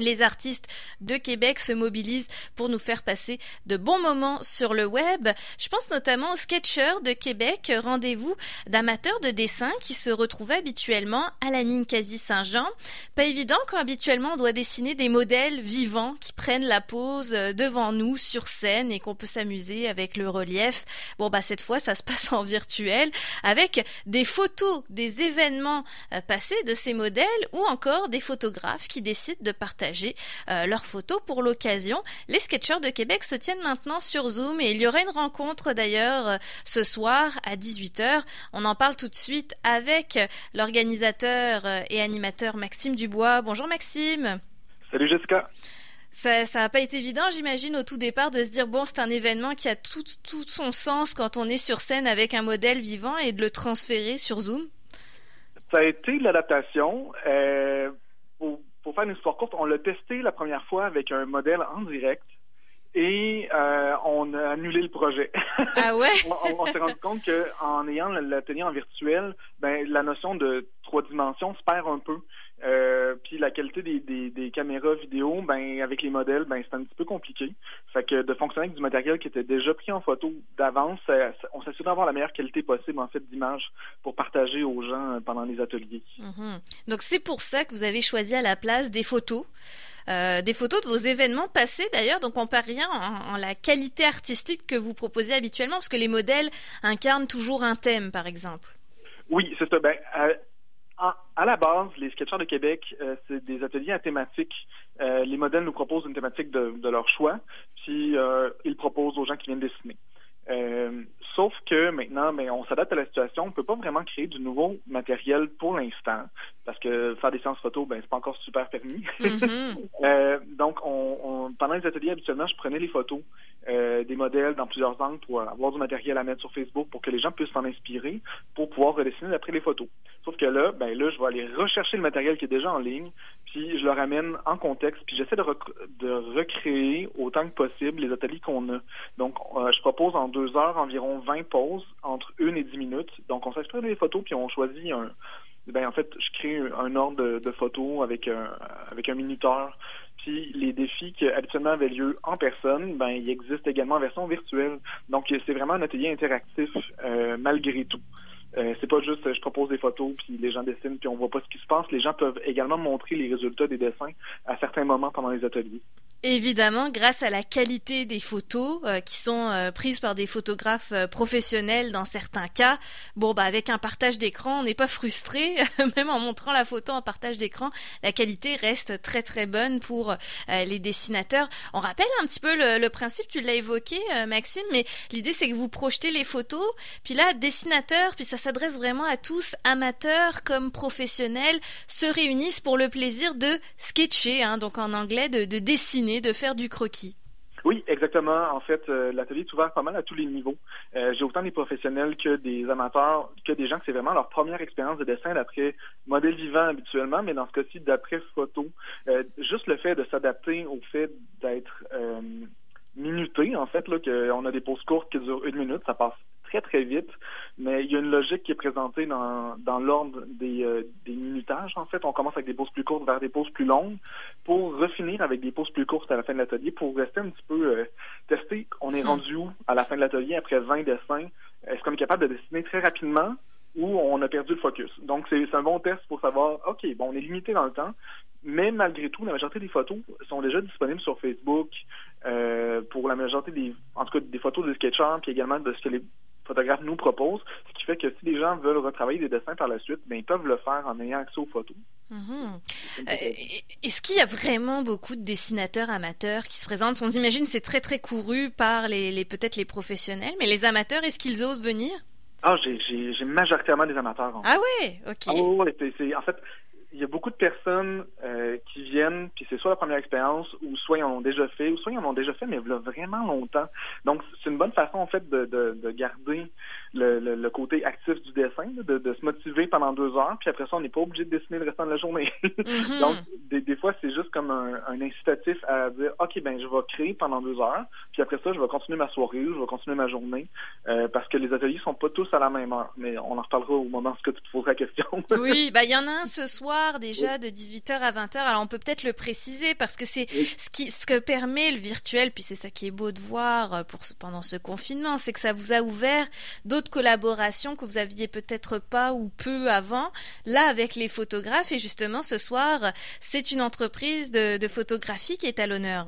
les artistes de Québec se mobilisent pour nous faire passer de bons moments sur le web. Je pense notamment aux sketchers de Québec, rendez-vous d'amateurs de dessin qui se retrouvent habituellement à la Ninkasi Saint-Jean. Pas évident quand habituellement on doit dessiner des modèles vivants qui prennent la pose devant nous sur scène et qu'on peut s'amuser avec le relief. Bon bah cette fois ça se passe en virtuel avec des photos des événements euh, passés de ces modèles ou encore des photographes qui décident de partager euh, leurs photos pour l'occasion. Les sketchers de Québec se tiennent maintenant sur Zoom et il y aura une rencontre d'ailleurs euh, ce soir à 18h. On en parle tout de suite avec l'organisateur euh, et animateur Maxime Dubois. Bonjour Maxime. Salut Jessica. Ça n'a pas été évident, j'imagine, au tout départ, de se dire, bon, c'est un événement qui a tout, tout son sens quand on est sur scène avec un modèle vivant et de le transférer sur Zoom? Ça a été l'adaptation. Euh, pour faire une histoire courte, on l'a testé la première fois avec un modèle en direct et euh, on a annulé le projet. Ah ouais? on, s'est rendu compte qu'en ayant l'atelier en virtuel, ben la notion de trois dimensions se perd un peu. Euh, puis la qualité des, des, caméras vidéo, ben avec les modèles, ben c'est un petit peu compliqué. Fait que de fonctionner avec du matériel qui était déjà pris en photo d'avance, on s'assure d'avoir la meilleure qualité possible en fait d'image pour partager aux gens euh, pendant les ateliers. Mm-hmm. Donc c'est pour ça que vous avez choisi à la place des photos. Euh, des photos de vos événements passés d'ailleurs, donc on perd rien en, la qualité artistique que vous proposez habituellement, parce que les modèles incarnent toujours un thème, par exemple. Oui, c'est ça. Ben, à la base, les sketchers de Québec, euh, c'est des ateliers à thématique. Euh, les modèles nous proposent une thématique de, leur choix, puis euh, ils proposent aux gens qui viennent dessiner. Sauf que maintenant, mais on s'adapte à la situation. On ne peut pas vraiment créer du nouveau matériel pour l'instant, parce que faire des séances photo, ben c'est pas encore super permis. Mm-hmm. donc, on, pendant les ateliers, habituellement, je prenais les photos des modèles dans plusieurs angles pour avoir du matériel à mettre sur Facebook pour que les gens puissent s'en inspirer pour pouvoir redessiner d'après les photos. Sauf que là, ben là, je vais aller rechercher le matériel qui est déjà en ligne, puis je le ramène en contexte, puis j'essaie de, de, recréer autant que possible les ateliers qu'on a. Donc, euh, je propose en deux heures environ 20 pauses entre une et dix minutes. Donc, on s'exprime les photos, puis on choisit un... Ben, en fait, je crée un ordre de, photos avec un, avec un minuteur. Puis les défis qui habituellement avaient lieu en personne, ben ils existent également en version virtuelle. Donc c'est vraiment un atelier interactif euh, malgré tout. Euh, c'est pas juste je propose des photos puis les gens dessinent puis on voit pas ce qui se passe. Les gens peuvent également montrer les résultats des dessins à certains moments pendant les ateliers. Évidemment, grâce à la qualité des photos euh, qui sont euh, prises par des photographes euh, professionnels dans certains cas, bon bah avec un partage d'écran, on n'est pas frustré, même en montrant la photo en partage d'écran, la qualité reste très très bonne pour les dessinateurs. On rappelle un petit peu le, le principe, tu l'as évoqué Maxime, mais l'idée c'est que vous projetez les photos, puis là dessinateurs, puis ça s'adresse vraiment à tous, amateurs comme professionnels, se réunissent pour le plaisir de sketcher, hein, donc en anglais de, de dessiner de faire du croquis. Oui, exactement. En fait, euh, l'atelier est ouvert pas mal à tous les niveaux. Euh, j'ai autant des professionnels que des amateurs, que des gens que c'est vraiment leur première expérience de dessin d'après modèle vivant habituellement, mais dans ce cas-ci d'après photo. Euh, juste le fait de s'adapter au fait d'être minuté, en fait, là, qu'on a des pauses courtes qui durent une minute, ça passe très, très vite, mais il y a une logique qui est présentée dans, dans l'ordre des, euh, des minutages. En fait, on commence avec des pauses plus courtes vers des pauses plus longues pour refinir avec des pauses plus courtes à la fin de l'atelier pour rester un petit peu euh, tester. On est hmm. rendu où à la fin de l'atelier après 20 dessins? Est-ce qu'on est capable de dessiner très rapidement ou on a perdu le focus? Donc, c'est un bon test pour savoir, OK, bon, on est limité dans le temps, mais malgré tout, la majorité des photos sont déjà disponibles sur Facebook euh, pour la majorité des, en tout cas, des photos de sketchers, puis également de ce que les photographe nous propose, ce qui fait que si les gens veulent retravailler des dessins par la suite, ben, ils peuvent le faire en ayant accès aux photos. Mm-hmm. Euh, est-ce qu'il y a vraiment beaucoup de dessinateurs amateurs qui se présentent? On imagine c'est très très couru par les, peut-être les professionnels, mais les amateurs, est-ce qu'ils osent venir? Ah, j'ai majoritairement des amateurs. ah oui, ok. Ah, en fait, il y a beaucoup de personnes euh, qui viennent, puis c'est soit la première expérience, ou soit ils en ont déjà fait, ou soit ils en ont déjà fait, mais il y a vraiment longtemps. Donc, c'est une bonne façon, en fait, de, de, de garder le, le, côté actif du dessin, de, de, se motiver pendant deux heures, puis après ça, on n'est pas obligé de dessiner le restant de la journée. Mm-hmm. Donc, des, des fois, c'est juste comme un, un, incitatif à dire, OK, ben je vais créer pendant deux heures, puis après ça, je vais continuer ma soirée, je vais continuer ma journée, euh, parce que les ateliers sont pas tous à la même heure. Mais on en reparlera au moment où tu te poseras la question. oui, ben il y en a un ce soir soir déjà de 18h à 20h. Alors on peut peut-être le préciser parce que c'est ce qui ce que permet le virtuel puis c'est ça qui est beau de voir euh, pour pendant ce confinement, c'est que ça vous a ouvert d'autres collaborations que vous aviez peut-être pas ou peu avant là avec les photographes et justement ce soir, c'est une entreprise de, photographie qui est à l'honneur.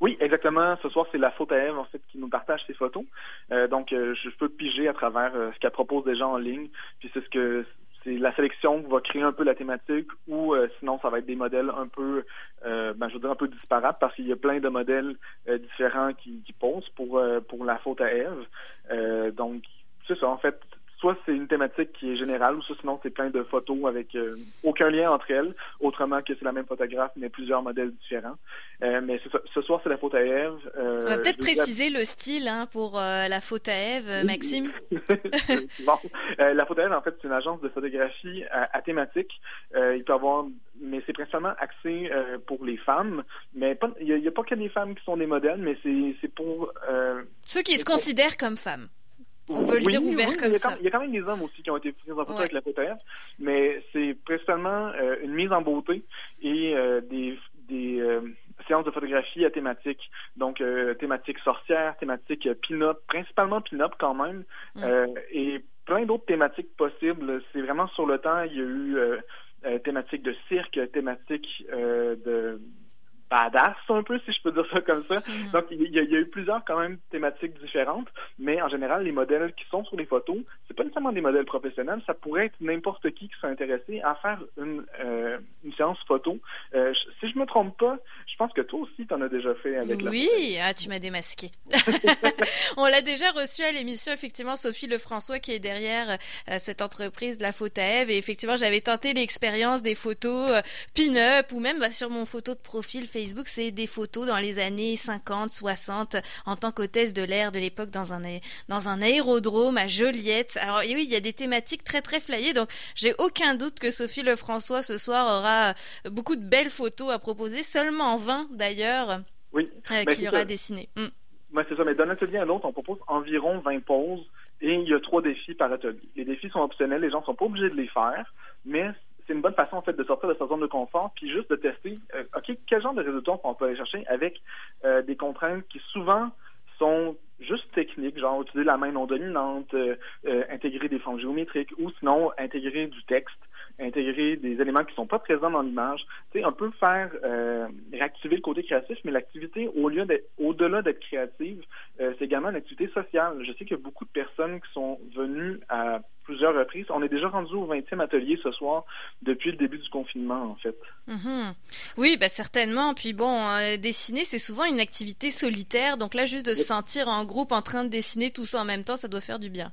Oui, exactement. Ce soir, c'est la faute à Eve, en fait, qui nous partage ses photos. Euh, donc, euh, je peux piger à travers euh, ce qu'elle propose déjà en ligne. Puis c'est ce que c'est la sélection qui va créer un peu la thématique ou sinon ça va être des modèles un peu ben, je veux un peu disparates parce qu'il y a plein de modèles différents qui, qui posent pour pour la faute à Eve. donc c'est ça en fait soit c'est une thématique qui est générale, ou sinon c'est plein de photos avec euh, aucun lien entre elles, autrement que c'est la même photographe, mais plusieurs modèles différents. Euh, mais ce, soir, c'est la faute à Eve. Euh, On va peut-être préciser le style hein, pour la faute à Eve, Maxime. bon, la faute à Eve, en fait, c'est une agence de photographie à, thématique. il peut avoir mais c'est principalement axé pour les femmes. Mais il n'y a, pas que des femmes qui sont des modèles, mais c'est pour... Ceux qui se considèrent comme femmes. On peut le dire ouvert comme ça. Il y a quand même des hommes aussi qui ont été pris en photo avec la PTF, mais c'est principalement euh, une mise en beauté et euh, des, des euh, séances de photographie à thématique. Donc, thématique sorcière, thématique pin-up, principalement pin-up quand même, et plein d'autres thématiques possibles. C'est vraiment sur le temps, il y a eu thématique de cirque, thématique de badass un peu, si je peux dire ça comme ça. Mm-hmm. Donc, il y, a, eu plusieurs quand même thématiques différentes, mais en général, les modèles qui sont sur les photos, c'est pas nécessairement des modèles professionnels, ça pourrait être n'importe qui qui serait intéressé à faire une, euh, une séance photo. Euh, si je me trompe pas, pense que toi aussi, tu en as déjà fait avec la Oui, ah, tu m'as démasqué. On l'a déjà reçu à l'émission, effectivement, Sophie Lefrançois qui est derrière euh, cette entreprise de la faute à Eve. Et effectivement, j'avais tenté l'expérience des photos pin-up ou même bah, sur mon photo de profil Facebook c'est des photos dans les années 50, 60, en tant qu'hôtesse de l'air de l'époque dans un, dans un aérodrome à Joliette. Alors oui, il y a des thématiques très très flyées, donc j'ai aucun doute que Sophie Lefrançois ce soir aura beaucoup de belles photos à proposer, seulement 20 d'ailleurs, oui. Euh, qu'il aura dessiné. Mm. c'est ça, mais d'un atelier à l'autre, on propose environ 20 pauses et il y a trois défis par atelier. Les défis sont optionnels, les gens sont pas obligés de les faire, mais c'est une bonne façon en fait de sortir de sa zone de confort, puis juste de tester, euh, ok, quel genre de résultats on peut aller chercher avec euh, des contraintes qui souvent sont juste techniques, genre utiliser la main non dominante, euh, intégrer des formes géométriques, ou sinon intégrer du texte, intégrer des éléments qui sont pas présents dans l'image. Tu sais, un peu faire réactiver le côté créatif, mais l'activité au lieu d'être au-delà d'être créative, c'est également une activité sociale. Je sais qu'il y a beaucoup de personnes qui sont venues à plusieurs reprises. On est déjà rendu au 20e atelier ce soir depuis le début du confinement, en fait. Mhm. Oui, bah certainement. Puis bon, euh, dessiner, c'est souvent une activité solitaire. Donc là, juste de se sentir en groupe en train de dessiner tout ça en même temps, ça doit faire du bien.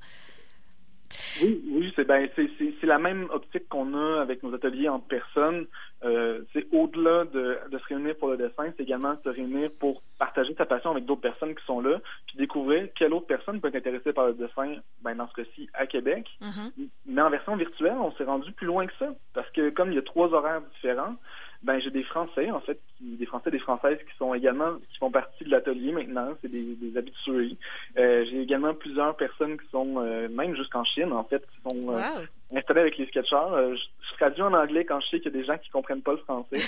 Oui, oui, c'est ben, c'est la même optique qu'on a avec nos ateliers en personne. Euh, c'est au-delà de, de, se réunir pour le dessin, c'est également se réunir pour partager sa passion avec d'autres personnes qui sont là, puis découvrir quelle autre personne peut être intéressée par le dessin, ben, dans ce cas-ci, à Québec. Mm-hmm. Mais en version virtuelle, on s'est rendu plus loin que ça, parce que comme il y a trois horaires différents, ben j'ai des Français en fait, des Français, des Françaises qui sont également qui font partie de l'atelier maintenant, c'est des, des habitués. Euh, j'ai également plusieurs personnes qui sont euh, même jusqu'en Chine en fait, qui sont euh, installées avec les sketchers. Euh, je, je, traduis en anglais quand je sais qu'il y a des gens qui comprennent pas le français,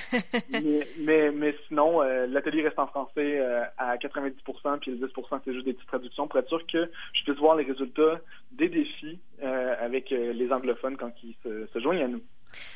mais, mais, sinon l'atelier reste en français à 90%, puis le 10% c'est juste des petites traductions pour être sûr que je puisse voir les résultats des défis avec les anglophones quand ils se, se joignent à nous.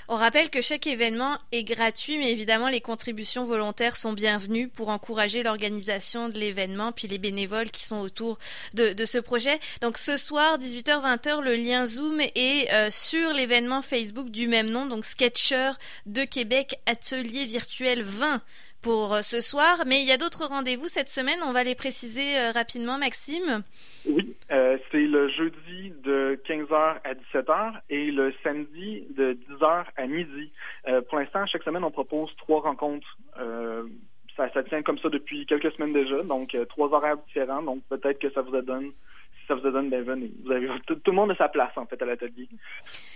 On rappelle que chaque événement est gratuit, mais évidemment les contributions volontaires sont bienvenues pour encourager l'organisation de l'événement, puis les bénévoles qui sont autour de, ce projet. Donc ce soir, 18h-20h, le lien Zoom est euh, sur l'événement Facebook du même nom, donc Sketcher de Québec, atelier virtuel 20 pour euh, ce soir. Mais il y a d'autres rendez-vous cette semaine, on va les préciser euh, rapidement, Maxime. Oui, c'est le jeudi de 15h à 17h et le samedi de 10h à midi. pour l'instant, chaque semaine, on propose trois rencontres. Ça, ça, tient comme ça depuis quelques semaines déjà, donc trois horaires différents. Donc peut-être que ça vous donne ça vous donne, ben venez. Vous avez, tout, le monde a sa place, en fait, à l'atelier.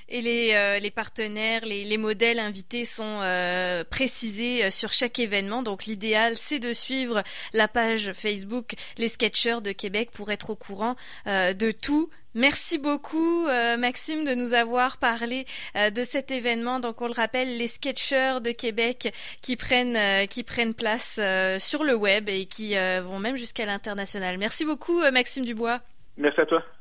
Et les, les partenaires, les, les, modèles invités sont précisés sur chaque événement. Donc l'idéal, c'est de suivre la page Facebook Les Sketchers de Québec pour être au courant de tout. Merci beaucoup euh, Maxime de nous avoir parlé euh, de cet événement. Donc on le rappelle, les sketchers de Québec qui prennent euh, qui prennent place sur le web et qui vont même jusqu'à l'international. Merci beaucoup Maxime Dubois. Merci à toi.